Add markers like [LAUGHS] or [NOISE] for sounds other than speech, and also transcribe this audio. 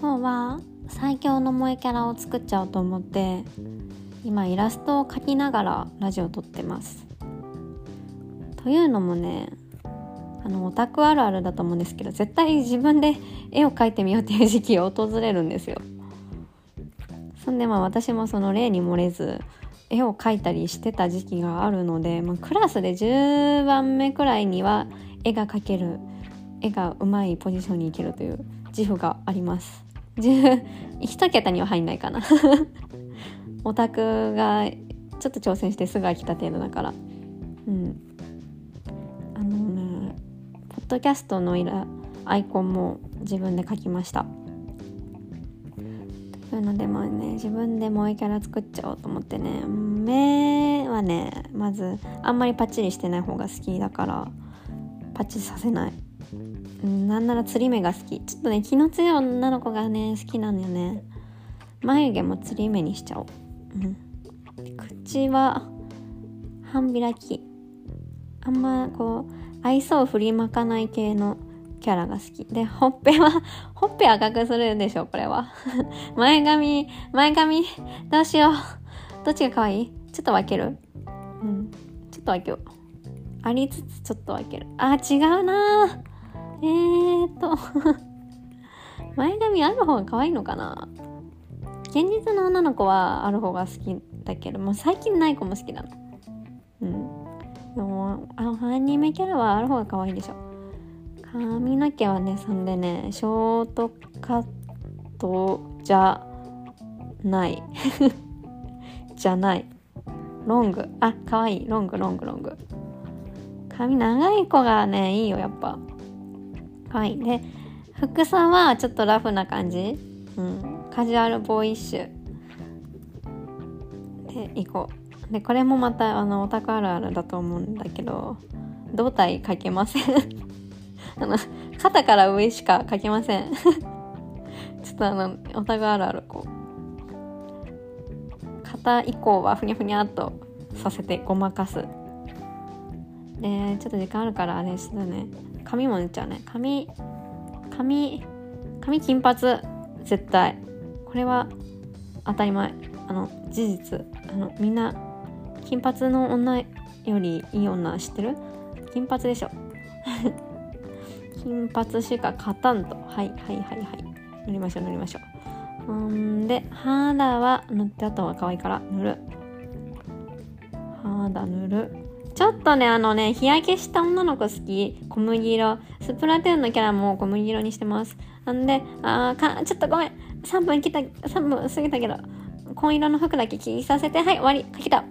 今日は最強の萌えキャラを作っちゃおうと思って今イラストを描きながらラジオを撮ってます。というのもねあのオタクあるあるだと思うんですけど絶対自分で絵を描いてみようっていう時期が訪れるんですよ。そんでまあ私もその例に漏れず絵を描いたりしてた時期があるので、まあ、クラスで10番目くらいには絵が描ける絵がうまいポジションに行けるという自負があります。[LAUGHS] 一桁には入んないかな。[LAUGHS] オタクがちょっと挑戦してすぐ飽きた程度だから。うん。あのねポッドキャストのイラアイコンも自分で描きました。というのでまあね自分で萌えキャラ作っちゃおうと思ってね。目はねまずあんまりパッチリしてない方が好きだからパッチリさせない。なんなら釣り目が好き。ちょっとね気の強い女の子がね好きなんだよね。眉毛も釣り目にしちゃおう、うん、口は半開き。あんまこう愛想を振りまかない系のキャラが好き。でほっぺは [LAUGHS] ほっぺ赤くするでしょこれは。[LAUGHS] 前髪前髪どうしよう。どっちが可愛い？ちょっと分ける？うん。ちょっと分けよう。ありつつちょっと分ける。あ違うな。えーと。[LAUGHS] 前髪ある方が可愛いのかな？現実の女の子はある方が好きだけども最近ない子も好きだな。うん。でもあアニメキャラはある方が可愛いでしょ。髪の毛はねそんでねショートカットじゃない。[LAUGHS] じゃない。ロング。あ可愛い。ロングロングロング。髪長い子がねいいよやっぱ。はい。で、服装はちょっとラフな感じ？うん。カジュアルボーイッシュ。で、行こう。で、これもまた、あの、オタクあるあるだと思うんだけど、胴体かけません [LAUGHS] あの、肩から上しかかけません [LAUGHS] ちょっとあの、オタクあるある、こう。肩以降はふにゃふにゃっとさせてごまかす。で、ちょっと時間あるからあれですね。髪も塗っちゃうね。髪髪髪金髪。絶対。これは当たり前。あの事実。あのみんな金髪の女よりいい女知ってる？金髪でしょ。[LAUGHS] 金髪しか勝たんと。はいはいはいはい。塗りましょう塗りましょう。んで肌は塗ってあとは可愛いから塗る。肌塗る。ちょっとね、あのね、日焼けした女の子好き。小麦色。スプラトゥーンのキャラも小麦色にしてます。なんで、あか、ちょっとごめん。3分来た、3分過ぎたけど、紺色の服だけ着させて、はい、終わり。かけた。